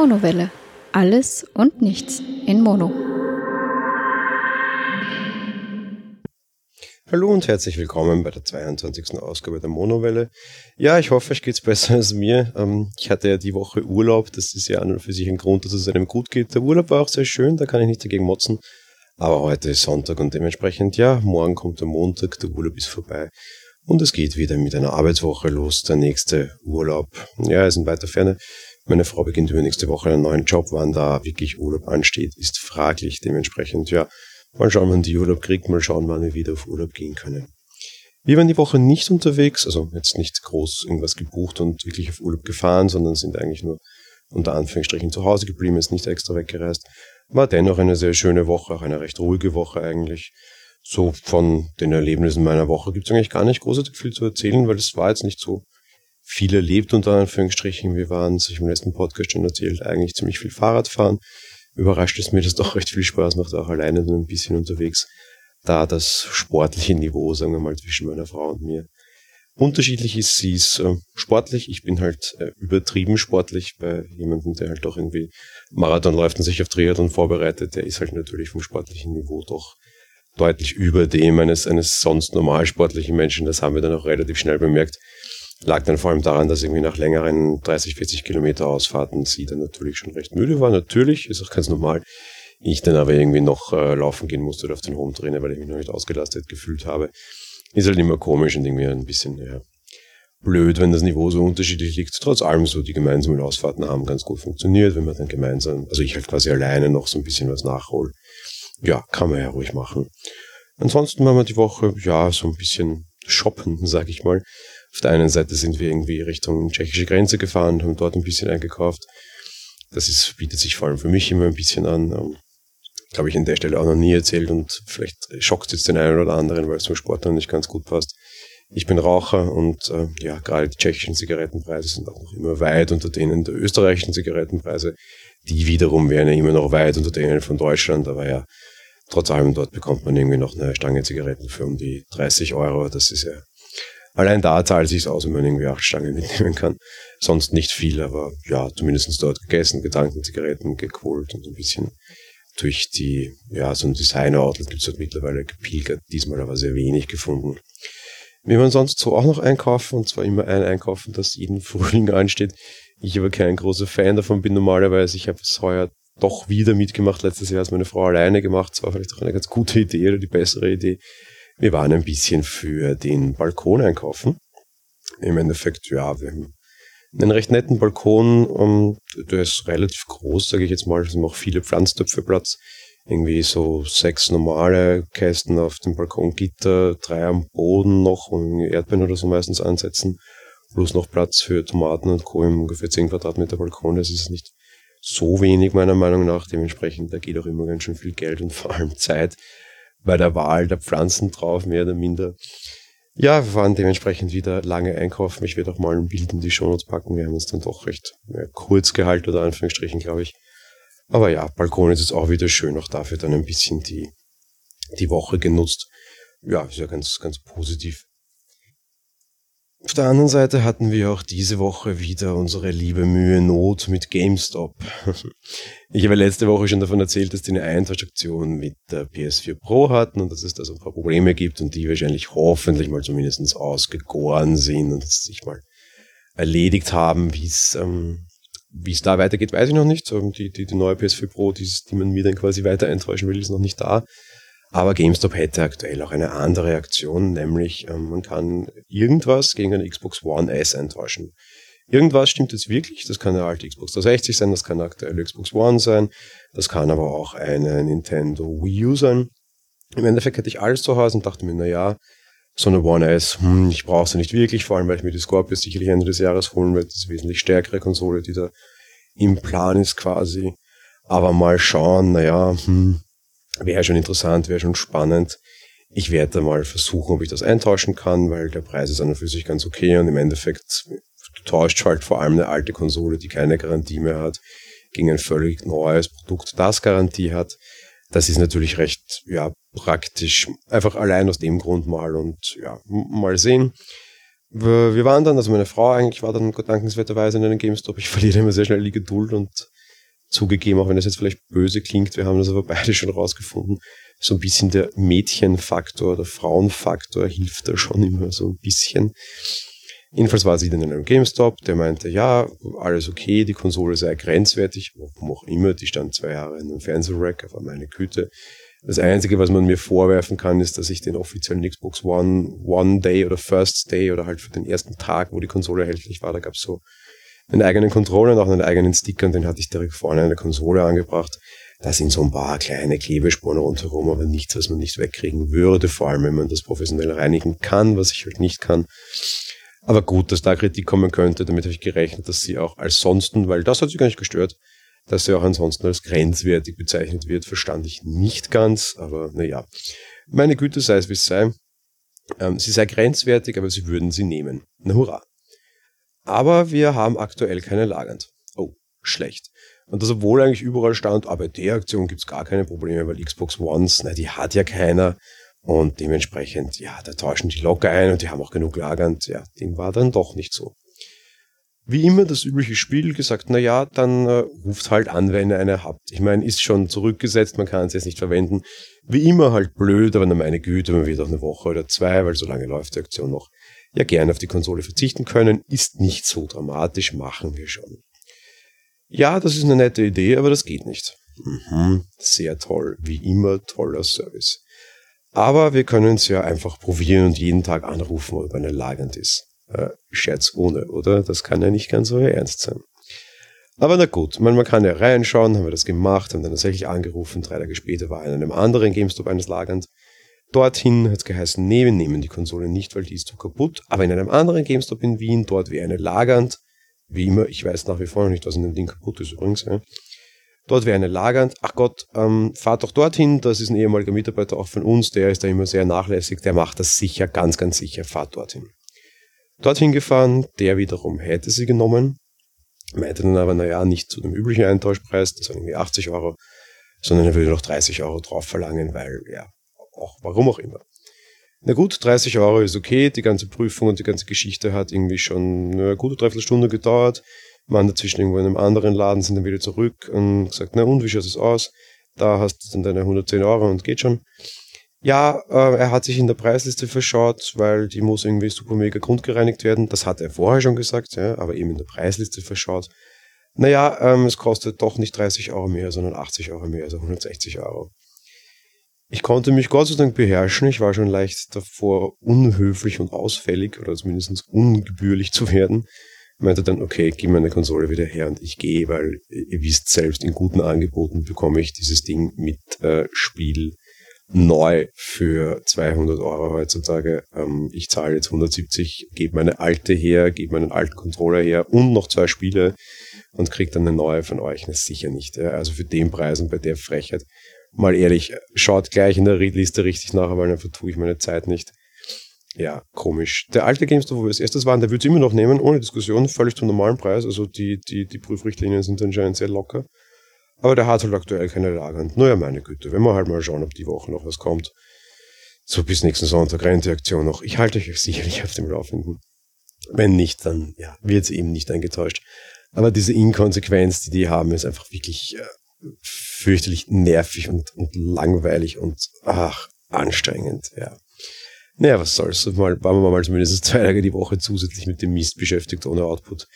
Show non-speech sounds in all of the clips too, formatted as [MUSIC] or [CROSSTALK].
Monowelle. Alles und nichts in Mono. Hallo und herzlich willkommen bei der 22. Ausgabe der Monowelle. Ja, ich hoffe, euch geht's besser als mir. Ähm, ich hatte ja die Woche Urlaub, das ist ja an und für sich ein Grund, dass es einem gut geht. Der Urlaub war auch sehr schön, da kann ich nicht dagegen motzen. Aber heute ist Sonntag und dementsprechend, ja, morgen kommt der Montag, der Urlaub ist vorbei. Und es geht wieder mit einer Arbeitswoche los, der nächste Urlaub. Ja, ist in weiter Ferne. Meine Frau beginnt übernächste Woche einen neuen Job. Wann da wirklich Urlaub ansteht, ist fraglich. Dementsprechend, ja, mal schauen, wann die Urlaub kriegt, mal schauen, wann wir wieder auf Urlaub gehen können. Wir waren die Woche nicht unterwegs, also jetzt nicht groß irgendwas gebucht und wirklich auf Urlaub gefahren, sondern sind eigentlich nur unter Anführungsstrichen zu Hause geblieben, ist nicht extra weggereist. War dennoch eine sehr schöne Woche, auch eine recht ruhige Woche eigentlich so von den Erlebnissen meiner Woche gibt es eigentlich gar nicht großartig viel zu erzählen, weil es war jetzt nicht so viel erlebt unter Anführungsstrichen. Wir waren, das ich im letzten Podcast schon erzählt, eigentlich ziemlich viel Fahrradfahren. Überrascht es mir, dass doch recht viel Spaß macht, auch alleine so ein bisschen unterwegs. Da das sportliche Niveau, sagen wir mal, zwischen meiner Frau und mir unterschiedlich ist. Sie ist äh, sportlich, ich bin halt äh, übertrieben sportlich bei jemandem, der halt doch irgendwie Marathon läuft und sich auf Triathlon vorbereitet. Der ist halt natürlich vom sportlichen Niveau doch deutlich über dem eines, eines sonst normal sportlichen Menschen. Das haben wir dann auch relativ schnell bemerkt. Lag dann vor allem daran, dass irgendwie nach längeren 30, 40 Kilometer Ausfahrten sie dann natürlich schon recht müde war. Natürlich, ist auch ganz normal. Ich dann aber irgendwie noch äh, laufen gehen musste oder auf den Home Trainer, weil ich mich noch nicht ausgelastet gefühlt habe. Ist halt immer komisch und irgendwie ein bisschen, ja, blöd, wenn das Niveau so unterschiedlich liegt. Trotz allem so, die gemeinsamen Ausfahrten haben ganz gut funktioniert, wenn man dann gemeinsam, also ich halt quasi alleine noch so ein bisschen was nachhole ja, kann man ja ruhig machen. Ansonsten haben wir die Woche, ja, so ein bisschen shoppen, sag ich mal. Auf der einen Seite sind wir irgendwie Richtung tschechische Grenze gefahren und haben dort ein bisschen eingekauft. Das ist, bietet sich vor allem für mich immer ein bisschen an. Ähm, Glaube ich an der Stelle auch noch nie erzählt und vielleicht schockt es den einen oder anderen, weil es zum Sport noch nicht ganz gut passt. Ich bin Raucher und äh, ja, gerade die tschechischen Zigarettenpreise sind auch noch immer weit unter denen der österreichischen Zigarettenpreise. Die wiederum wären ja immer noch weit unter denen von Deutschland, aber ja, trotz allem dort bekommt man irgendwie noch eine Stange Zigaretten für um die 30 Euro. Das ist ja, allein da zahlt sich's aus, wenn man irgendwie acht Stangen [LAUGHS] mitnehmen kann. Sonst nicht viel, aber ja, zumindest dort gegessen, Gedanken, Zigaretten geholt und ein bisschen durch die, ja, so ein Designer-Outlet gibt's dort mittlerweile gepilgert, diesmal aber sehr wenig gefunden. Wir waren sonst so auch noch einkaufen, und zwar immer ein Einkaufen, das jeden [LAUGHS] Frühling ansteht. Ich aber kein großer Fan davon bin normalerweise. Ich habe es heuer doch wieder mitgemacht. Letztes Jahr hat meine Frau alleine gemacht. Das war vielleicht auch eine ganz gute Idee oder die bessere Idee. Wir waren ein bisschen für den Balkon einkaufen. Im Endeffekt, ja, wir haben einen recht netten Balkon. Um, der ist relativ groß, sage ich jetzt mal. Es sind auch viele Pflanztöpfe Platz. Irgendwie so sechs normale Kästen auf dem Balkongitter, drei am Boden noch und Erdbeeren oder so meistens ansetzen. Plus noch Platz für Tomaten und Co. im ungefähr 10 Quadratmeter Balkon. Das ist nicht so wenig meiner Meinung nach. Dementsprechend, da geht auch immer ganz schön viel Geld und vor allem Zeit bei der Wahl der Pflanzen drauf, mehr oder minder. Ja, wir waren dementsprechend wieder lange einkaufen. Ich werde auch mal ein Bild in die Shownotes packen. Wir haben uns dann doch recht ja, kurz gehalten, oder Anführungsstrichen, glaube ich. Aber ja, Balkon ist jetzt auch wieder schön. Auch dafür dann ein bisschen die, die Woche genutzt. Ja, ist ja ganz, ganz positiv. Auf der anderen Seite hatten wir auch diese Woche wieder unsere liebe Mühe Not mit GameStop. [LAUGHS] Ich habe letzte Woche schon davon erzählt, dass die eine Eintauschaktion mit der PS4 Pro hatten und dass es da so ein paar Probleme gibt und die wahrscheinlich hoffentlich mal zumindest ausgegoren sind und sich mal erledigt haben, wie es ähm, wie es da weitergeht, weiß ich noch nicht. Die, die, die neue PS4 Pro, die, die man mir dann quasi weiter enttäuschen will, ist noch nicht da. Aber GameStop hätte aktuell auch eine andere Aktion, nämlich ähm, man kann irgendwas gegen eine Xbox One S eintauschen. Irgendwas stimmt jetzt wirklich, das kann eine alte Xbox 360 sein, das kann eine aktuelle Xbox One sein, das kann aber auch eine Nintendo Wii U sein. Im Endeffekt hätte ich alles zu Hause und dachte mir, na ja, so eine One S, hm, ich brauche sie nicht wirklich, vor allem weil ich mir die Scorpio sicherlich Ende des Jahres holen werde. Das ist eine wesentlich stärkere Konsole, die da im Plan ist quasi. Aber mal schauen, naja, hm, Wäre schon interessant, wäre schon spannend. Ich werde da mal versuchen, ob ich das eintauschen kann, weil der Preis ist an und für sich ganz okay und im Endeffekt tauscht halt vor allem eine alte Konsole, die keine Garantie mehr hat, gegen ein völlig neues Produkt, das Garantie hat. Das ist natürlich recht, ja, praktisch. Einfach allein aus dem Grund mal und ja, mal sehen. Wir waren dann, also meine Frau eigentlich war dann dankenswerterweise in einem GameStop. Ich verliere immer sehr schnell die Geduld und zugegeben, auch wenn das jetzt vielleicht böse klingt, wir haben das aber beide schon rausgefunden, so ein bisschen der Mädchenfaktor oder Frauenfaktor hilft da schon immer so ein bisschen. Jedenfalls war sie dann in einem GameStop, der meinte, ja, alles okay, die Konsole sei grenzwertig, warum auch immer, die stand zwei Jahre in einem Fernsehrack, aber meine Güte. Das Einzige, was man mir vorwerfen kann, ist, dass ich den offiziellen Xbox One One Day oder First Day oder halt für den ersten Tag, wo die Konsole erhältlich war, da gab es so einen eigenen Controller und auch einen eigenen Sticker und den hatte ich direkt vorne an der Konsole angebracht. Da sind so ein paar kleine Klebespuren rundherum, aber nichts, was man nicht wegkriegen würde, vor allem wenn man das professionell reinigen kann, was ich halt nicht kann. Aber gut, dass da Kritik kommen könnte, damit habe ich gerechnet, dass sie auch als sonsten, weil das hat sie gar nicht gestört, dass sie auch ansonsten als grenzwertig bezeichnet wird, verstand ich nicht ganz, aber naja. Meine Güte sei es wie es sei. Ähm, sie sei grenzwertig, aber sie würden sie nehmen. Na hurra. Aber wir haben aktuell keine Lagernd. Oh, schlecht. Und das obwohl eigentlich überall stand, aber der Aktion gibt's gar keine Probleme, weil Xbox Ones, na, die hat ja keiner. Und dementsprechend, ja, da tauschen die locker ein und die haben auch genug lagernd. Ja, dem war dann doch nicht so. Wie immer das übliche Spiel gesagt, na ja, dann äh, ruft halt an, wenn ihr eine habt. Ich meine, ist schon zurückgesetzt, man kann es jetzt nicht verwenden. Wie immer halt blöd, aber na meine Güte, man wird auch eine Woche oder zwei, weil so lange läuft die Aktion noch ja gerne auf die Konsole verzichten können. Ist nicht so dramatisch, machen wir schon. Ja, das ist eine nette Idee, aber das geht nicht. Mhm, sehr toll, wie immer toller Service. Aber wir können es ja einfach probieren und jeden Tag anrufen, ob eine lagernd ist. Äh, Scherz ohne, oder? Das kann ja nicht ganz so ernst sein. Aber na gut, man, man kann ja reinschauen, haben wir das gemacht, haben dann tatsächlich angerufen, drei Tage später war in einem anderen GameStop eines lagernd Dorthin hat es geheißen, nee, wir nehmen die Konsole nicht, weil die ist zu kaputt. Aber in einem anderen GameStop in Wien, dort wäre eine lagernd. Wie immer, ich weiß nach wie vor noch nicht, was in dem Ding kaputt ist übrigens. Ja. Dort wäre eine lagernd. Ach Gott, ähm, fahrt doch dorthin. Das ist ein ehemaliger Mitarbeiter auch von uns. Der ist da immer sehr nachlässig. Der macht das sicher, ganz, ganz sicher. Fahrt dorthin. Dorthin gefahren. Der wiederum hätte sie genommen. Meinte dann aber, naja, nicht zu dem üblichen Eintauschpreis. Das waren irgendwie 80 Euro. Sondern er würde noch 30 Euro drauf verlangen, weil, ja, auch, warum auch immer. Na gut, 30 Euro ist okay. Die ganze Prüfung und die ganze Geschichte hat irgendwie schon eine gute Dreiviertelstunde gedauert. Man dazwischen irgendwo in einem anderen Laden sind dann wieder zurück und gesagt, na und, wie schaut es aus? Da hast du dann deine 110 Euro und geht schon. Ja, äh, er hat sich in der Preisliste verschaut, weil die muss irgendwie super mega grundgereinigt werden. Das hat er vorher schon gesagt, ja, aber eben in der Preisliste verschaut. Naja, ähm, es kostet doch nicht 30 Euro mehr, sondern 80 Euro mehr, also 160 Euro. Ich konnte mich Gott sei Dank beherrschen. Ich war schon leicht davor, unhöflich und ausfällig oder zumindest ungebührlich zu werden. Ich meinte dann, okay, gib meine Konsole wieder her und ich gehe, weil ihr wisst selbst, in guten Angeboten bekomme ich dieses Ding mit äh, Spiel neu für 200 Euro heutzutage. Ähm, ich zahle jetzt 170, gebe meine alte her, gebe meinen alten Controller her und noch zwei Spiele und kriege dann eine neue von euch. Das sicher nicht. Ja. Also für den Preis und bei der Frechheit mal ehrlich, schaut gleich in der Readliste richtig nach, weil dann vertue ich meine Zeit nicht. Ja, komisch. Der alte GameStop, wo wir als erstes waren, der würde es immer noch nehmen, ohne Diskussion, völlig zum normalen Preis. Also die, die, die Prüfrichtlinien sind anscheinend sehr locker. Aber der hat halt aktuell keine Lager. Und naja, meine Güte, wenn wir halt mal schauen, ob die Woche noch was kommt. So bis nächsten Sonntag rennt die Aktion noch. Ich halte euch sicherlich auf dem Laufenden. Wenn nicht, dann ja, wird sie eben nicht eingetäuscht. Aber diese Inkonsequenz, die die haben, ist einfach wirklich äh, fürchterlich nervig und, und langweilig und ach, anstrengend, ja. Naja, was soll's. Mal, waren wir mal zumindest zwei Tage die Woche zusätzlich mit dem Mist beschäftigt ohne Output.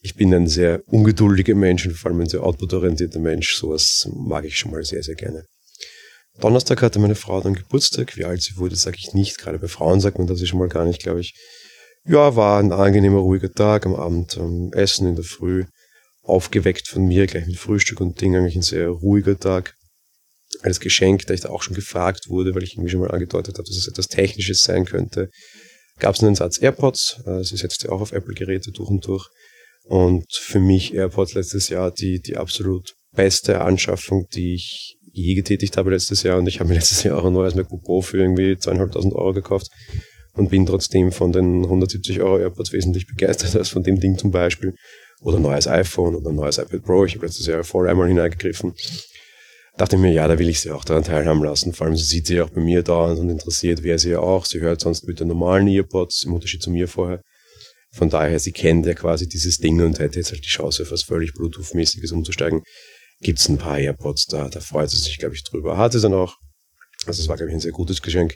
Ich bin ein sehr ungeduldiger Mensch und vor allem ein sehr output-orientierter Mensch. Sowas mag ich schon mal sehr, sehr gerne. Donnerstag hatte meine Frau dann Geburtstag. Wie alt sie wurde, sage ich nicht. Gerade bei Frauen sagt man das ja schon mal gar nicht, glaube ich. Ja, war ein angenehmer, ruhiger Tag. Am Abend ähm, Essen in der Früh aufgeweckt von mir, gleich mit Frühstück und Ding, eigentlich ein sehr ruhiger Tag. Als Geschenk, da ich da auch schon gefragt wurde, weil ich irgendwie schon mal angedeutet habe, dass es etwas Technisches sein könnte, gab es einen Satz AirPods. Sie setzt ja auch auf Apple-Geräte durch und durch. Und für mich AirPods letztes Jahr die, die absolut beste Anschaffung, die ich je getätigt habe letztes Jahr. Und ich habe mir letztes Jahr auch ein neues MacBook Pro für irgendwie zweieinhalbtausend Euro gekauft und bin trotzdem von den 170 Euro AirPods wesentlich begeistert als von dem Ding zum Beispiel oder neues iPhone oder neues iPad Pro. Ich habe letztes Jahr voll einmal hineingegriffen. Dachte mir, ja, da will ich sie auch daran teilhaben lassen. Vor allem, sie sieht sie auch bei mir dauernd und interessiert wäre sie ja auch. Sie hört sonst mit den normalen Earpods, im Unterschied zu mir vorher. Von daher, sie kennt ja quasi dieses Ding und hätte jetzt halt die Chance, auf was völlig Bluetooth-mäßiges umzusteigen. gibt es ein paar AirPods da. Da freut sie sich, glaube ich, drüber. Hat sie dann auch. Also es war, glaube ich, ein sehr gutes Geschenk.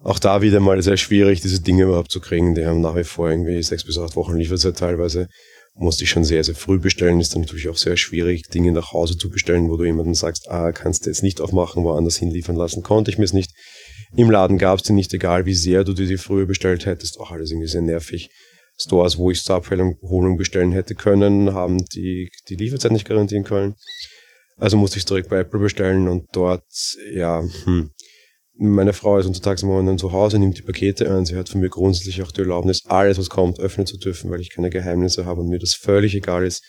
Auch da wieder mal sehr schwierig, diese Dinge überhaupt zu kriegen. Die haben nach wie vor irgendwie sechs bis acht Wochen Lieferzeit teilweise. Musste ich schon sehr, sehr früh bestellen. Ist dann natürlich auch sehr schwierig, Dinge nach Hause zu bestellen, wo du jemanden sagst, ah, kannst du jetzt nicht aufmachen, woanders hinliefern lassen. Konnte ich mir es nicht. Im Laden gab es die nicht, egal wie sehr du dir die früher bestellt hättest. Auch alles irgendwie sehr nervig. Stores, wo ich zur Abholung bestellen hätte können, haben die, die Lieferzeit nicht garantieren können. Also musste ich direkt bei Apple bestellen und dort, ja, hm. Meine Frau ist untertags Morgen zu Hause, nimmt die Pakete an. Sie hat von mir grundsätzlich auch die Erlaubnis, alles, was kommt, öffnen zu dürfen, weil ich keine Geheimnisse habe und mir das völlig egal ist.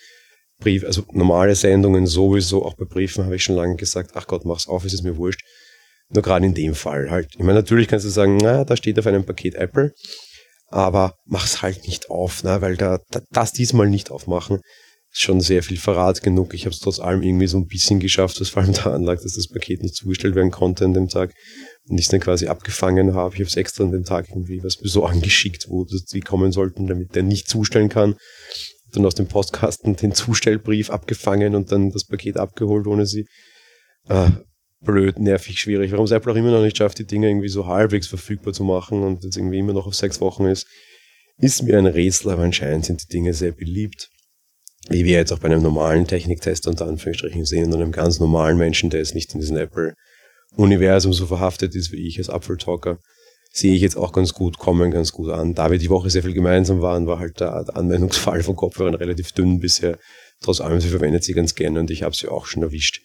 Brief, also normale Sendungen sowieso, auch bei Briefen habe ich schon lange gesagt, ach Gott, mach's auf, es ist mir wurscht. Nur gerade in dem Fall halt. Ich meine, natürlich kannst du sagen, na, da steht auf einem Paket Apple aber mach's halt nicht auf, ne? weil da, da das diesmal nicht aufmachen ist schon sehr viel Verrat genug. Ich habe es trotz allem irgendwie so ein bisschen geschafft, was vor allem daran lag, dass das Paket nicht zugestellt werden konnte an dem Tag und ich dann quasi abgefangen habe. Ich habe es extra an dem Tag irgendwie was so angeschickt, wo die kommen sollten, damit der nicht zustellen kann. Dann aus dem Postkasten den Zustellbrief abgefangen und dann das Paket abgeholt ohne sie. Äh, blöd, nervig, schwierig. Warum es Apple auch immer noch nicht schafft, die Dinge irgendwie so halbwegs verfügbar zu machen und jetzt irgendwie immer noch auf sechs Wochen ist, ist mir ein Rätsel, aber anscheinend sind die Dinge sehr beliebt. Wie wir jetzt auch bei einem normalen Techniktester unter Anführungsstrichen sehen und einem ganz normalen Menschen, der jetzt nicht in diesem Apple-Universum so verhaftet ist wie ich als Apfeltalker, sehe ich jetzt auch ganz gut, kommen ganz gut an. Da wir die Woche sehr viel gemeinsam waren, war halt der, Anwendungsfall von Kopfhörern relativ dünn bisher. Trotz allem, sie verwendet sie ganz gerne und ich habe sie auch schon erwischt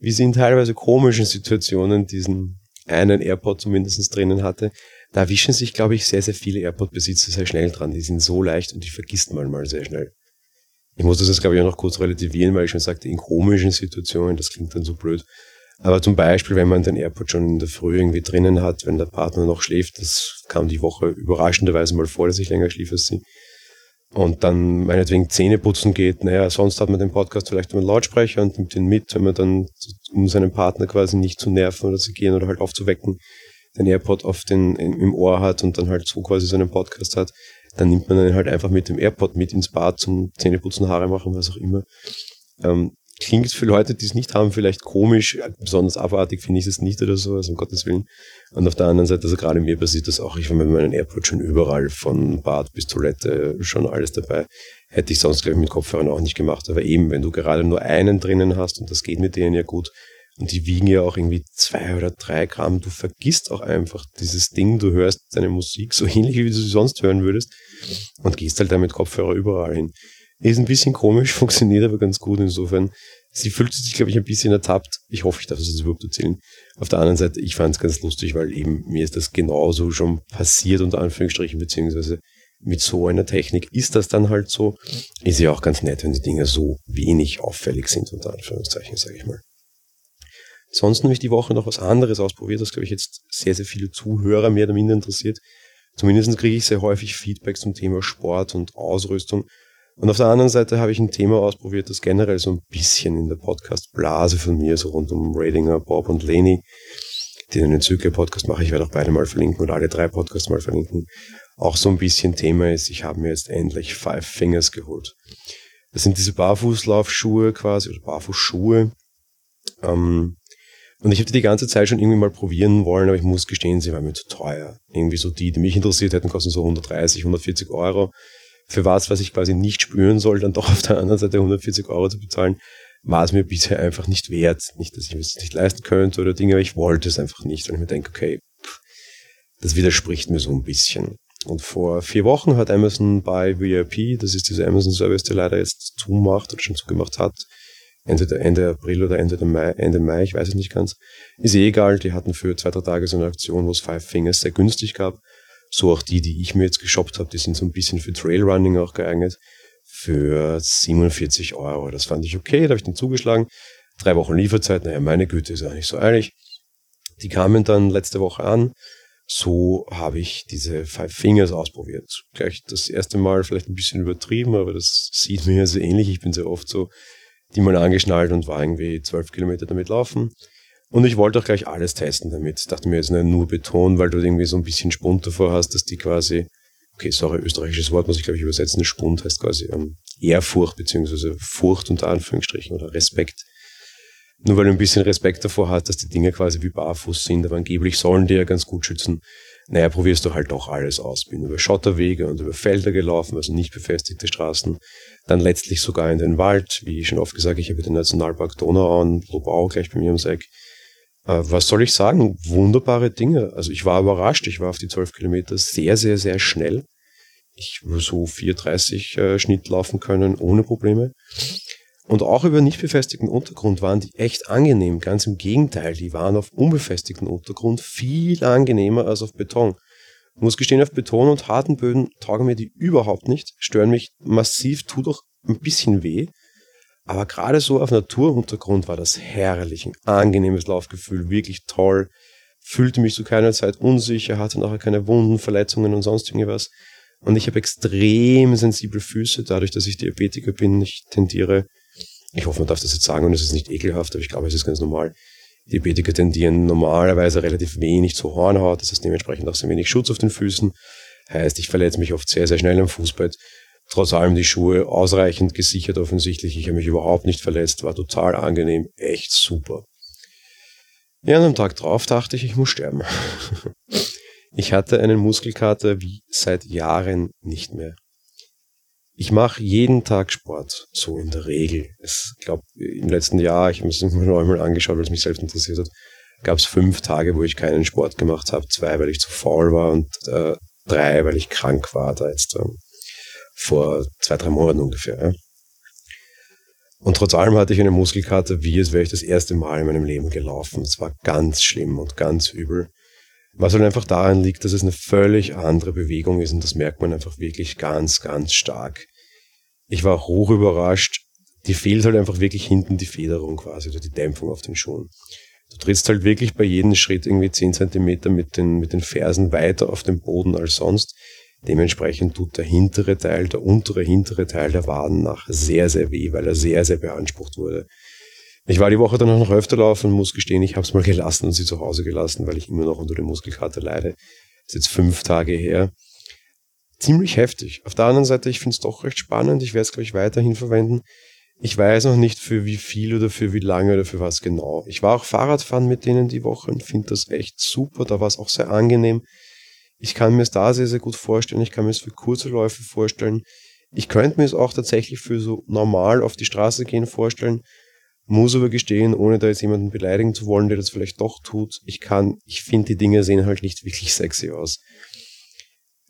wie sie in teilweise komischen Situationen diesen einen AirPod zumindest drinnen hatte, da wischen sich, glaube ich, sehr, sehr viele AirPod-Besitzer sehr schnell dran. Die sind so leicht und die vergisst man mal sehr schnell. Ich muss das jetzt, glaube ich, auch noch kurz relativieren, weil ich schon sagte, in komischen Situationen, das klingt dann so blöd. Aber zum Beispiel, wenn man den AirPod schon in der Früh irgendwie drinnen hat, wenn der Partner noch schläft, das kam die Woche überraschenderweise mal vor, dass ich länger schlief als sie, und dann meinetwegen Zähne putzen geht. Naja, sonst hat man den Podcast vielleicht einen Lautsprecher und nimmt ihn mit, wenn man dann, um seinen Partner quasi nicht zu nerven oder zu gehen oder halt aufzuwecken, den AirPod auf den, im Ohr hat und dann halt so quasi seinen Podcast hat, dann nimmt man den halt einfach mit dem AirPod mit ins Bad zum Zähneputzen, Haare machen, was auch immer. Ähm, klingt für Leute, die es nicht haben, vielleicht komisch, besonders abartig finde ich es nicht oder so, also um Gottes Willen. Und auf der anderen Seite, also gerade mir passiert das auch, ich war mit meinem AirPod schon überall, von Bad bis Toilette, schon alles dabei. Hätte ich sonst, glaube ich, mit Kopfhörern auch nicht gemacht. Aber eben, wenn du gerade nur einen drinnen hast, und das geht mit denen ja gut, und die wiegen ja auch irgendwie zwei oder drei Gramm, du vergisst auch einfach dieses Ding, du hörst deine Musik so ähnlich, wie du sie sonst hören würdest, und gehst halt damit Kopfhörer überall hin. Ist ein bisschen komisch, [LAUGHS] funktioniert aber ganz gut. Insofern, sie fühlt sich, glaube ich, ein bisschen ertappt. Ich hoffe, ich darf es jetzt überhaupt erzählen. Auf der anderen Seite, ich fand es ganz lustig, weil eben mir ist das genauso schon passiert, unter Anführungsstrichen, beziehungsweise mit so einer Technik ist das dann halt so. Ist ja auch ganz nett, wenn die Dinge so wenig auffällig sind, unter Anführungszeichen, sage ich mal. Sonst habe ich die Woche noch was anderes ausprobiert, das glaube ich jetzt sehr, sehr viele Zuhörer mehr oder minder interessiert. Zumindest kriege ich sehr häufig Feedback zum Thema Sport und Ausrüstung und auf der anderen Seite habe ich ein Thema ausprobiert, das generell so ein bisschen in der Podcast-Blase von mir, so rund um Radinger, Bob und Leni, die einen Zykle-Podcast mache. Ich werde auch beide mal verlinken oder alle drei Podcasts mal verlinken. Auch so ein bisschen Thema ist, ich habe mir jetzt endlich Five Fingers geholt. Das sind diese Barfußlaufschuhe quasi, oder Barfußschuhe. Ähm, und ich die die ganze Zeit schon irgendwie mal probieren wollen, aber ich muss gestehen, sie waren mir zu teuer. Irgendwie so die, die mich interessiert hätten, kosten so 130, 140 Euro für was, was ich quasi nicht spüren soll, dann doch auf der anderen Seite 140 Euro zu bezahlen, war es mir bisher einfach nicht wert. Nicht, dass ich mir das nicht leisten könnte oder Dinge, aber ich wollte es einfach nicht, weil ich mir denke, okay, pff, das widerspricht mir so ein bisschen. Und vor vier Wochen hat Amazon bei VIP, das ist dieser Amazon Service, der leider jetzt zumacht oder schon zugemacht hat, Ende, Ende April oder Ende Mai, Ende Mai, ich weiß es nicht ganz, ist eh egal, die hatten für zwei, drei Tage so eine Aktion, wo es Five Fingers sehr günstig gab so auch die, die ich mir jetzt geshoppt habe, die sind so ein bisschen für Trailrunning auch geeignet. Für 47 Euro. Das fand ich okay, da habe ich den zugeschlagen. Drei Wochen Lieferzeit, naja, meine Güte, ist ja nicht so eilig. Die kamen dann letzte Woche an. So habe ich diese Five Fingers ausprobiert. Gleich das erste Mal vielleicht ein bisschen übertrieben, aber das sieht mir ja so ähnlich. Ich bin sehr oft so die mal angeschnallt und war irgendwie zwölf Kilometer damit laufen. Und ich wollte auch gleich alles testen damit. Ich dachte mir jetzt nicht nur Beton, weil du irgendwie so ein bisschen Spund davor hast, dass die quasi, okay, sorry, österreichisches Wort muss ich glaube ich übersetzen, Spund heißt quasi ähm, Ehrfurcht beziehungsweise Furcht unter Anführungsstrichen oder Respekt. Nur weil du ein bisschen Respekt davor hast, dass die Dinge quasi wie barfuß sind, aber angeblich sollen die ja ganz gut schützen. Naja, probierst du halt auch alles aus. Bin über Schotterwege und über Felder gelaufen, also nicht befestigte Straßen. Dann letztlich sogar in den Wald, wie schon oft gesagt, ich habe den Nationalpark Donau und Lobau gleich bei mir ums Eck. Äh, was soll ich sagen? Wunderbare Dinge. Also ich war überrascht. Ich war auf die 12 Kilometer sehr, sehr, sehr schnell. Ich so 4,30 äh, Schnitt laufen können, ohne Probleme. Und auch über nicht befestigten Untergrund waren die echt angenehm. Ganz im Gegenteil, die waren auf unbefestigten Untergrund viel angenehmer als auf Beton. Ich muss gestehen, auf Beton und harten Böden taugen mir die überhaupt nicht, stören mich massiv, tut auch ein bisschen weh. Aber gerade so auf Naturuntergrund war das herrlich, ein angenehmes Laufgefühl, wirklich toll. Fühlte mich zu keiner Zeit unsicher, hatte nachher keine Wunden, Verletzungen und sonst irgendwas. Und ich habe extrem sensible Füße, dadurch, dass ich Diabetiker bin. Ich tendiere, ich hoffe, man darf das jetzt sagen und es ist nicht ekelhaft, aber ich glaube, es ist ganz normal. Diabetiker tendieren normalerweise relativ wenig zu Hornhaut, das heißt dementsprechend auch sehr wenig Schutz auf den Füßen. Heißt, ich verletze mich oft sehr, sehr schnell am Fußbett. Trotz allem die Schuhe ausreichend gesichert offensichtlich. Ich habe mich überhaupt nicht verletzt, war total angenehm, echt super. Ja, und am Tag drauf dachte ich, ich muss sterben. [LAUGHS] Ich hatte einen Muskelkater wie seit Jahren nicht mehr. Ich mache jeden Tag Sport, so in der Regel. Ich glaube, im letzten Jahr, ich habe es mir noch einmal angeschaut, weil es mich selbst interessiert hat, gab es fünf Tage, wo ich keinen Sport gemacht habe. Zwei, weil ich zu faul war und äh, drei, weil ich krank war, da jetzt ähm, vor zwei, drei Monaten ungefähr. Ja. Und trotz allem hatte ich eine Muskelkater, wie es wäre ich das erste Mal in meinem Leben gelaufen. Es war ganz schlimm und ganz übel. Was halt einfach daran liegt, dass es eine völlig andere Bewegung ist und das merkt man einfach wirklich ganz, ganz stark. Ich war hoch überrascht. Die fehlt halt einfach wirklich hinten die Federung quasi oder die Dämpfung auf den Schuhen. Du trittst halt wirklich bei jedem Schritt irgendwie 10 Zentimeter mit den, mit den Fersen weiter auf dem Boden als sonst. Dementsprechend tut der hintere Teil, der untere hintere Teil der Waden nach sehr, sehr weh, weil er sehr, sehr beansprucht wurde. Ich war die Woche dann auch noch öfter laufen und muss gestehen, ich habe es mal gelassen und sie zu Hause gelassen, weil ich immer noch unter dem Muskelkater leide. Ist jetzt fünf Tage her. Ziemlich heftig. Auf der anderen Seite, ich finde es doch recht spannend. Ich werde es, glaube ich, weiterhin verwenden. Ich weiß noch nicht für wie viel oder für wie lange oder für was genau. Ich war auch Fahrradfahren mit denen die Woche und finde das echt super. Da war es auch sehr angenehm. Ich kann mir es da sehr, sehr gut vorstellen. Ich kann mir es für kurze Läufe vorstellen. Ich könnte mir es auch tatsächlich für so normal auf die Straße gehen vorstellen. Muss aber gestehen, ohne da jetzt jemanden beleidigen zu wollen, der das vielleicht doch tut, ich kann, ich finde, die Dinge sehen halt nicht [LAUGHS] wirklich sexy aus.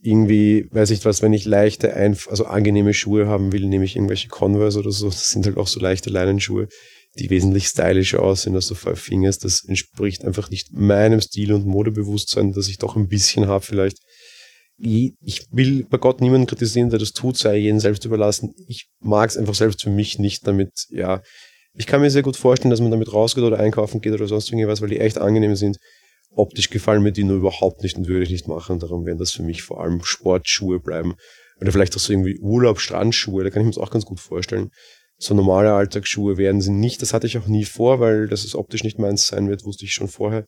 Irgendwie, weiß ich was, wenn ich leichte, also angenehme Schuhe haben will, nehme ich irgendwelche Converse oder so. Das sind halt auch so leichte Leinenschuhe, die wesentlich stylischer aussehen als so Five Fingers. Das entspricht einfach nicht meinem Stil und Modebewusstsein, das ich doch ein bisschen habe vielleicht. Ich will bei Gott niemanden kritisieren, der das tut, sei jeden selbst überlassen. Ich mag es einfach selbst für mich nicht damit, ja, ich kann mir sehr gut vorstellen, dass man damit rausgeht oder einkaufen geht oder sonst irgendwas, weil die echt angenehm sind. Optisch gefallen mir die nur überhaupt nicht und würde ich nicht machen. Darum werden das für mich vor allem Sportschuhe bleiben. Oder vielleicht auch so irgendwie Urlaub, Strandschuhe, da kann ich mir das auch ganz gut vorstellen. So normale Alltagsschuhe werden sie nicht. Das hatte ich auch nie vor, weil das es optisch nicht meins sein wird, wusste ich schon vorher.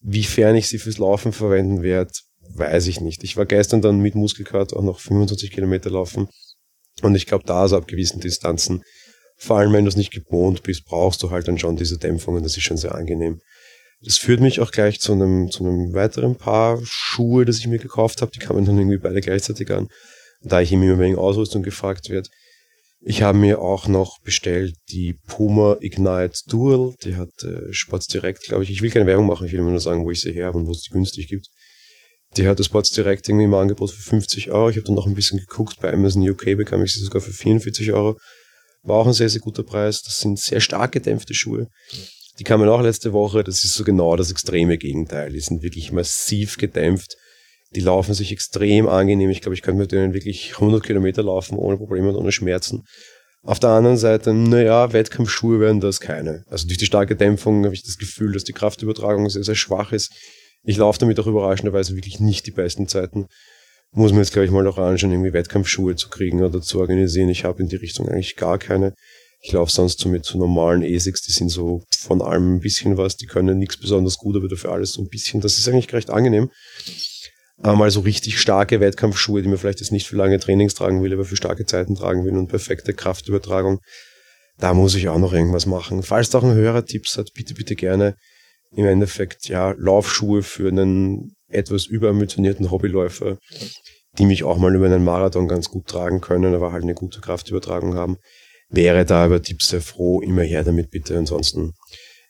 Wiefern ich sie fürs Laufen verwenden werde, weiß ich nicht. Ich war gestern dann mit Muskelkater auch noch 25 Kilometer laufen. Und ich glaube, da ist ab gewissen Distanzen vor allem, wenn du es nicht gewohnt bist, brauchst du halt dann schon diese Dämpfungen. Das ist schon sehr angenehm. Das führt mich auch gleich zu einem, zu einem weiteren Paar Schuhe, das ich mir gekauft habe. Die kamen dann irgendwie beide gleichzeitig an. Da ich immer wegen Ausrüstung gefragt wird. Ich habe mir auch noch bestellt die Puma Ignite Dual. Die hat äh, Sports Direct, glaube ich. Ich will keine Werbung machen, ich will nur sagen, wo ich sie her habe und wo es die günstig gibt. Die hat das Sports Direct irgendwie im Angebot für 50 Euro. Ich habe dann noch ein bisschen geguckt. Bei Amazon UK bekam ich sie sogar für 44 Euro. War auch ein sehr, sehr guter Preis. Das sind sehr stark gedämpfte Schuhe. Die kamen auch letzte Woche. Das ist so genau das extreme Gegenteil. Die sind wirklich massiv gedämpft. Die laufen sich extrem angenehm. Ich glaube, ich könnte mit denen wirklich 100 Kilometer laufen ohne Probleme und ohne Schmerzen. Auf der anderen Seite, naja, Wettkampfschuhe werden das keine. Also durch die starke Dämpfung habe ich das Gefühl, dass die Kraftübertragung sehr, sehr schwach ist. Ich laufe damit auch überraschenderweise wirklich nicht die besten Zeiten muss man jetzt gleich mal noch anschauen, irgendwie Wettkampfschuhe zu kriegen oder zu organisieren. Ich habe in die Richtung eigentlich gar keine. Ich laufe sonst so mit so normalen ASICs, die sind so von allem ein bisschen was, die können nichts besonders gut, aber dafür alles so ein bisschen. Das ist eigentlich recht angenehm. Mal so richtig starke Wettkampfschuhe, die man vielleicht jetzt nicht für lange Trainings tragen will, aber für starke Zeiten tragen will und perfekte Kraftübertragung. da muss ich auch noch irgendwas machen. Falls da auch ein Hörer Tipps hat, bitte, bitte gerne im Endeffekt, ja, Laufschuhe für einen etwas überambitionierten Hobbyläufer, die mich auch mal über einen Marathon ganz gut tragen können, aber halt eine gute Kraftübertragung haben. Wäre da über Tipps sehr froh, immer her damit bitte. Ansonsten,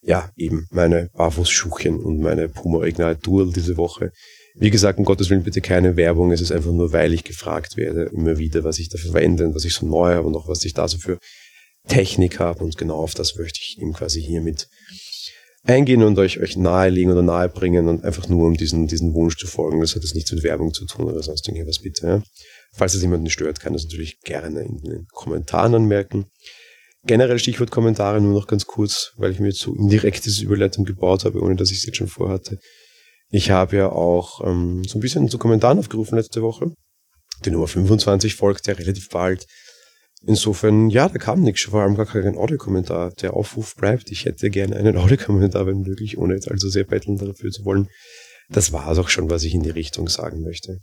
ja, eben meine Barfußschuhchen und meine Puma Ignite Dual diese Woche. Wie gesagt, um Gottes Willen bitte keine Werbung. Es ist einfach nur, weil ich gefragt werde, immer wieder, was ich dafür verwende und was ich so neu habe und auch was ich da so für Technik habe. Und genau auf das möchte ich eben quasi hiermit eingehen und euch, euch nahelegen oder nahebringen und einfach nur um diesen, diesen Wunsch zu folgen. Das hat jetzt nichts mit Werbung zu tun oder sonst irgendwas, bitte. Ja. Falls es jemanden stört, kann das natürlich gerne in den Kommentaren anmerken. Generell Stichwort Kommentare nur noch ganz kurz, weil ich mir jetzt so indirekt diese Überleitung gebaut habe, ohne dass ich es jetzt schon vorhatte. Ich habe ja auch ähm, so ein bisschen zu Kommentaren aufgerufen letzte Woche. Die Nummer 25 folgt ja relativ bald. Insofern, ja, da kam nichts, vor allem gar kein Audiokommentar. Der Aufruf bleibt. Ich hätte gerne einen Audiokommentar, wenn möglich, ohne jetzt also sehr betteln dafür zu wollen. Das war es auch schon, was ich in die Richtung sagen möchte.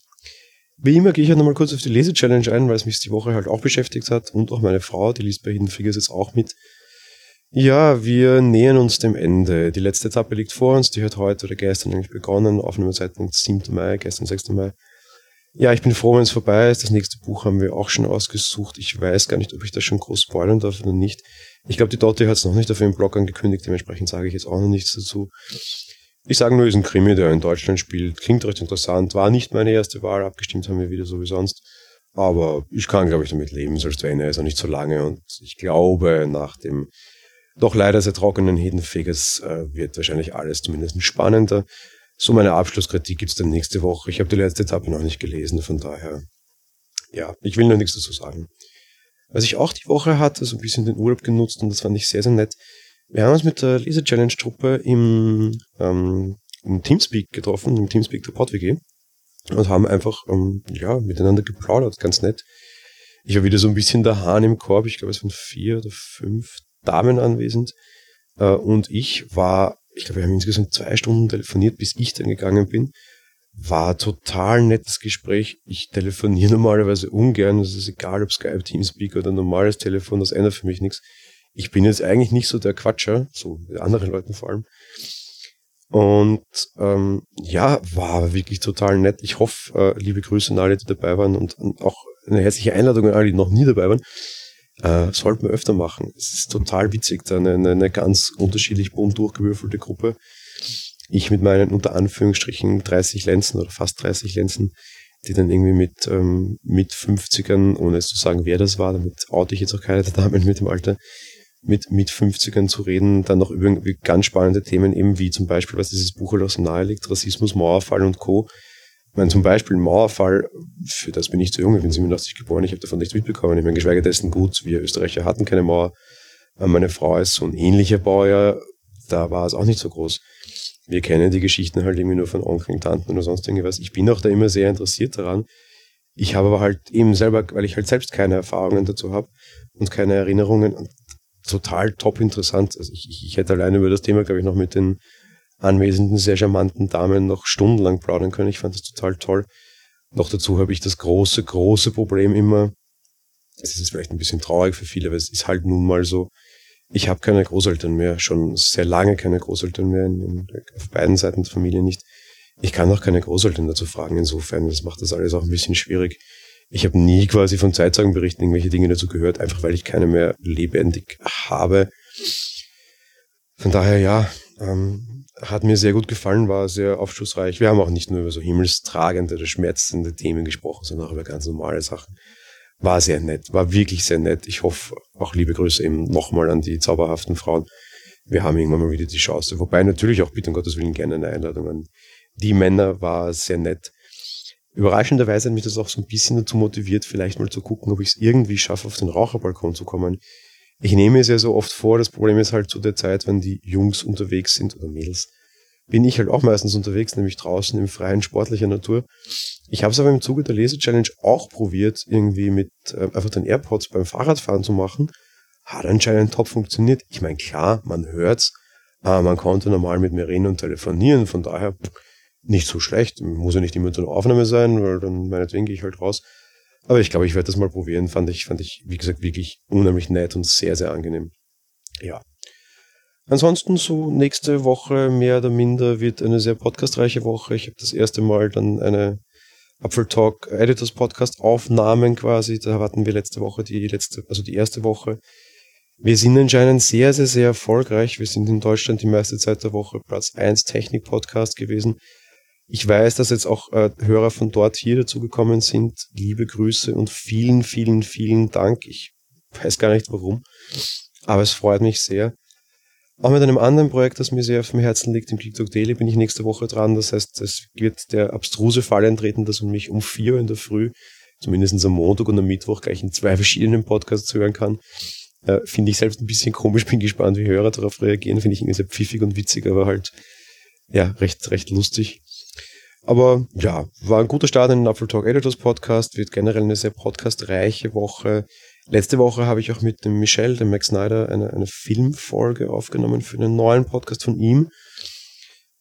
Wie immer gehe ich halt nochmal kurz auf die Lese-Challenge ein, weil es mich die Woche halt auch beschäftigt hat und auch meine Frau, die liest bei Hidden Figures jetzt auch mit. Ja, wir nähern uns dem Ende. Die letzte Etappe liegt vor uns, die hat heute oder gestern eigentlich begonnen, Aufnahmezeitpunkt 7. Mai, gestern 6. Mai. Ja, ich bin froh, wenn es vorbei ist. Das nächste Buch haben wir auch schon ausgesucht. Ich weiß gar nicht, ob ich das schon groß spoilern darf oder nicht. Ich glaube, die Dotti hat es noch nicht auf ihrem Blog angekündigt, dementsprechend sage ich jetzt auch noch nichts dazu. Ich sage nur, es ist ein Krimi, der in Deutschland spielt. Klingt recht interessant. War nicht meine erste Wahl, abgestimmt haben wir wieder so wie sonst. Aber ich kann, glaube ich, damit leben, selbst wenn er ist auch nicht so lange. Und ich glaube, nach dem doch leider sehr trockenen Hidden Figures äh, wird wahrscheinlich alles zumindest spannender. So meine Abschlusskritik gibt's dann nächste Woche. Ich habe die letzte Etappe noch nicht gelesen, von daher, ja, ich will nur nichts dazu sagen. Was ich auch die Woche hatte, so ein bisschen den Urlaub genutzt und das fand ich sehr, sehr nett. Wir haben uns mit der Leser-Challenge-Truppe im, ähm, im Teamspeak getroffen, im Teamspeak der PodWG und haben einfach, ähm, ja, miteinander geplaudert, ganz nett. Ich war wieder so ein bisschen der Hahn im Korb, ich glaube es waren vier oder fünf Damen anwesend äh, und ich war ich glaube, wir haben insgesamt zwei Stunden telefoniert, bis ich dann gegangen bin. War total nettes Gespräch. Ich telefoniere [LAUGHS] normalerweise ungern. Es ist egal, ob Skype, Teamspeak oder normales Telefon, das ändert für mich nichts. Ich bin jetzt eigentlich nicht so der Quatscher, so mit anderen Leuten vor allem. Und ähm, ja, war wirklich total nett. Ich hoffe, äh, liebe Grüße an alle, die dabei waren und, und auch eine herzliche Einladung an alle, die noch nie dabei waren äh, sollten wir öfter machen. Es ist total witzig, da eine, eine ganz unterschiedlich bunt durchgewürfelte Gruppe. Ich mit meinen unter Anführungsstrichen 30 Lenzen oder fast 30 Lenzen, die dann irgendwie mit, ähm, mit 50ern, ohne es zu sagen, wer das war, damit oute ich jetzt auch keine der Damen mit dem Alter, mit, mit 50ern zu reden, dann noch über ganz spannende Themen, eben wie zum Beispiel, was dieses Buch halt auch so nahe Rassismus, Mauerfall und Co., meine, zum Beispiel Mauerfall, für das bin ich zu jung, ich bin 87 geboren, ich habe davon nichts mitbekommen. Ich meine, geschweige dessen gut, wir Österreicher hatten keine Mauer. Äh, meine Frau ist so ein ähnlicher Bauer, da war es auch nicht so groß. Wir kennen die Geschichten halt irgendwie nur von Onkeln, Tanten oder sonst irgendwas. Ich bin auch da immer sehr interessiert daran. Ich habe aber halt eben selber, weil ich halt selbst keine Erfahrungen dazu habe und keine Erinnerungen, total top interessant. Also ich, ich hätte alleine über das Thema, glaube ich, noch mit den anwesenden, sehr charmanten Damen noch stundenlang plaudern können. Ich fand das total toll. Noch dazu habe ich das große, große Problem immer, es ist vielleicht ein bisschen traurig für viele, aber es ist halt nun mal so, ich habe keine Großeltern mehr, schon sehr lange keine Großeltern mehr, in, in, auf beiden Seiten der Familie nicht. Ich kann auch keine Großeltern dazu fragen, insofern, das macht das alles auch ein bisschen schwierig. Ich habe nie quasi von Zeitzeugenberichten irgendwelche Dinge dazu gehört, einfach weil ich keine mehr lebendig habe. Von daher ja, ähm, hat mir sehr gut gefallen, war sehr aufschlussreich. Wir haben auch nicht nur über so himmelstragende oder schmerzende Themen gesprochen, sondern auch über ganz normale Sachen. War sehr nett, war wirklich sehr nett. Ich hoffe, auch liebe Grüße eben nochmal an die zauberhaften Frauen. Wir haben irgendwann mal wieder die Chance. Wobei natürlich auch bitte um Gottes Willen gerne eine Einladung an die Männer war sehr nett. Überraschenderweise hat mich das auch so ein bisschen dazu motiviert, vielleicht mal zu gucken, ob ich es irgendwie schaffe, auf den Raucherbalkon zu kommen. Ich nehme es ja so oft vor, das Problem ist halt zu der Zeit, wenn die Jungs unterwegs sind oder Mädels, bin ich halt auch meistens unterwegs, nämlich draußen im freien sportlicher Natur. Ich habe es aber im Zuge der Lese-Challenge auch probiert, irgendwie mit äh, einfach den AirPods beim Fahrradfahren zu machen. Hat anscheinend top funktioniert. Ich meine, klar, man hört's, aber man konnte normal mit mir reden und telefonieren, von daher nicht so schlecht. Muss ja nicht immer so eine Aufnahme sein, weil dann meinetwegen gehe ich halt raus. Aber ich glaube, ich werde das mal probieren. Fand ich, fand ich, wie gesagt, wirklich unheimlich nett und sehr, sehr angenehm. Ja. Ansonsten so nächste Woche mehr oder minder wird eine sehr podcastreiche Woche. Ich habe das erste Mal dann eine Apfel Talk Editors Podcast Aufnahmen quasi. Da hatten wir letzte Woche die letzte, also die erste Woche. Wir sind anscheinend sehr, sehr, sehr erfolgreich. Wir sind in Deutschland die meiste Zeit der Woche Platz 1 Technik Podcast gewesen. Ich weiß, dass jetzt auch äh, Hörer von dort hier dazugekommen sind. Liebe Grüße und vielen, vielen, vielen Dank. Ich weiß gar nicht warum, aber es freut mich sehr. Auch mit einem anderen Projekt, das mir sehr auf dem Herzen liegt, im TikTok Daily, bin ich nächste Woche dran. Das heißt, es wird der abstruse Fall eintreten, dass man mich um vier Uhr in der Früh, zumindest am Montag und am Mittwoch, gleich in zwei verschiedenen Podcasts hören kann. Äh, Finde ich selbst ein bisschen komisch, bin gespannt, wie Hörer darauf reagieren. Finde ich irgendwie sehr pfiffig und witzig, aber halt, ja, recht, recht lustig. Aber ja, war ein guter Start in den Apple Talk Editors Podcast, wird generell eine sehr podcastreiche Woche. Letzte Woche habe ich auch mit dem Michel, dem Max Snyder, eine, eine Filmfolge aufgenommen für einen neuen Podcast von ihm.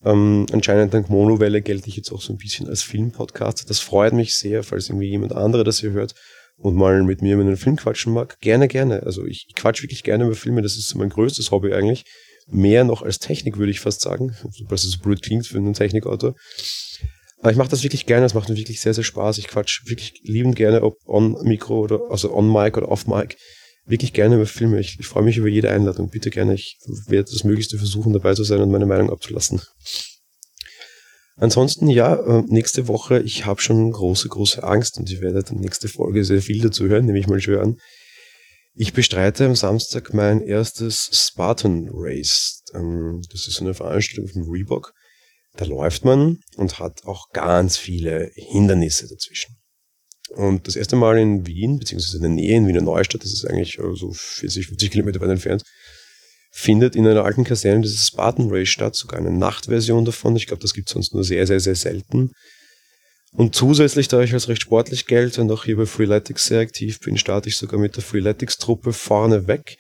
Ähm, anscheinend dank Monowelle gelte ich jetzt auch so ein bisschen als Filmpodcast. Das freut mich sehr, falls irgendwie jemand andere das hier hört und mal mit mir über einen Film quatschen mag. Gerne, gerne. Also ich, ich quatsch wirklich gerne über Filme. Das ist so mein größtes Hobby eigentlich. Mehr noch als Technik, würde ich fast sagen. Was so blöd klingt für einen Technikautor. Aber ich mache das wirklich gerne, es macht mir wirklich sehr, sehr Spaß. Ich quatsch wirklich liebend gerne, ob on Mikro oder, also on Mic oder off Mic, wirklich gerne über Filme. Ich, ich freue mich über jede Einladung. Bitte gerne, ich werde das Möglichste versuchen, dabei zu sein und meine Meinung abzulassen. Ansonsten, ja, äh, nächste Woche, ich habe schon große, große Angst und ich werde dann nächste Folge sehr viel dazu hören, nehme ich mal schwer an. Ich bestreite am Samstag mein erstes Spartan Race. Ähm, das ist eine Veranstaltung vom Reebok. Da läuft man und hat auch ganz viele Hindernisse dazwischen. Und das erste Mal in Wien, beziehungsweise in der Nähe in Wiener Neustadt, das ist eigentlich so 40, 50 Kilometer weit entfernt, findet in einer alten Kaserne dieses Spartan Race statt, sogar eine Nachtversion davon. Ich glaube, das gibt es sonst nur sehr, sehr, sehr selten. Und zusätzlich, da ich als recht sportlich gelte und auch hier bei Freeletics sehr aktiv bin, starte ich sogar mit der Freeletics-Truppe vorne weg.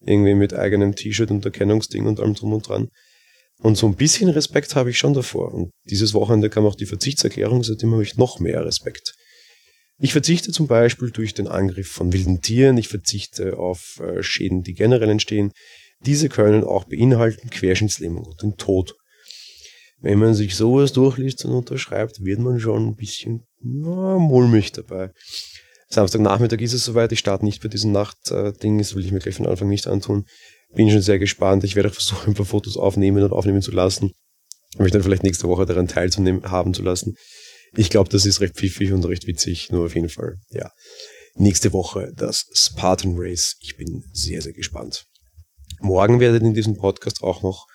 Irgendwie mit eigenem T-Shirt und Erkennungsding und allem drum und dran. Und so ein bisschen Respekt habe ich schon davor. Und dieses Wochenende kam auch die Verzichtserklärung, seitdem habe ich noch mehr Respekt. Ich verzichte zum Beispiel durch den Angriff von wilden Tieren, ich verzichte auf äh, Schäden, die generell entstehen. Diese können auch beinhalten Querschnittslähmung und den Tod. Wenn man sich sowas durchliest und unterschreibt, wird man schon ein bisschen na, mulmig dabei. Samstagnachmittag ist es soweit, ich starte nicht bei diesem Nachtding, das will ich mir gleich von Anfang nicht antun. Bin schon sehr gespannt. Ich werde auch versuchen, ein paar Fotos aufnehmen und aufnehmen zu lassen. Mich dann vielleicht nächste Woche daran teilzunehmen haben zu lassen. Ich glaube, das ist recht pfiffig und recht witzig, nur auf jeden Fall, ja. Nächste Woche das Spartan Race. Ich bin sehr, sehr gespannt. Morgen werdet ihr in diesem Podcast auch noch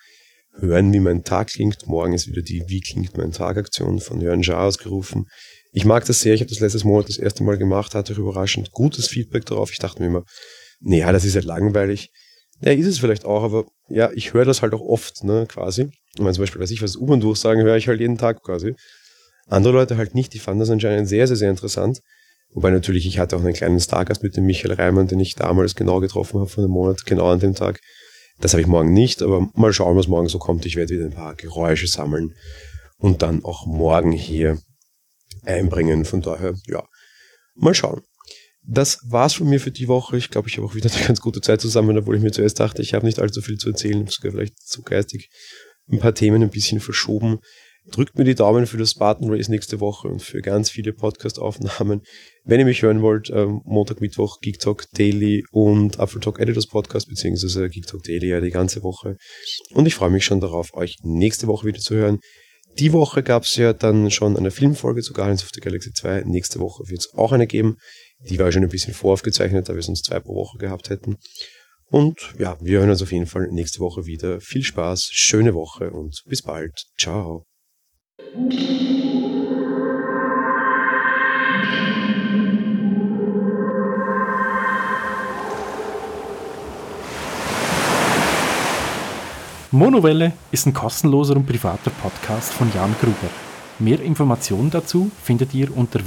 hören, wie mein Tag klingt. Morgen ist wieder die Wie klingt mein Tag Aktion von Jörn Schaar ausgerufen. Ich mag das sehr. Ich habe das letztes Monat das erste Mal gemacht, hatte überraschend gutes Feedback darauf. Ich dachte mir immer, naja, das ist ja langweilig. Ja, ist es vielleicht auch, aber ja, ich höre das halt auch oft, ne, quasi. Ich meine, zum Beispiel, weiß ich was, U-Bahn durchsagen, höre ich halt jeden Tag quasi. Andere Leute halt nicht, die fanden das anscheinend sehr, sehr, sehr interessant. Wobei natürlich, ich hatte auch einen kleinen Stargast mit dem Michael Reimann, den ich damals genau getroffen habe, vor einem Monat, genau an dem Tag. Das habe ich morgen nicht, aber mal schauen, was morgen so kommt. Ich werde wieder ein paar Geräusche sammeln und dann auch morgen hier einbringen. Von daher, ja, mal schauen das war's von mir für die Woche. Ich glaube, ich habe auch wieder eine ganz gute Zeit zusammen, obwohl ich mir zuerst dachte, ich habe nicht allzu viel zu erzählen, sogar vielleicht zu geistig ein paar Themen ein bisschen verschoben. Drückt mir die Daumen für das Spartan Race nächste Woche und für ganz viele Podcast-Aufnahmen. Wenn ihr mich hören wollt, ähm, Montag, Mittwoch, Geek Talk Daily und Apple Talk Editors Podcast, beziehungsweise Geek Talk Daily ja die ganze Woche. Und ich freue mich schon darauf, euch nächste Woche wieder zu hören. Die Woche gab es ja dann schon eine Filmfolge zu Guardians of the Galaxy 2. Nächste Woche wird es auch eine geben. Die war schon ein bisschen voraufgezeichnet, da wir sonst zwei pro Woche gehabt hätten. Und ja, wir hören uns auf jeden Fall nächste Woche wieder. Viel Spaß, schöne Woche und bis bald. Ciao. Monowelle ist ein kostenloser und privater Podcast von Jan Gruber. Mehr Informationen dazu findet ihr unter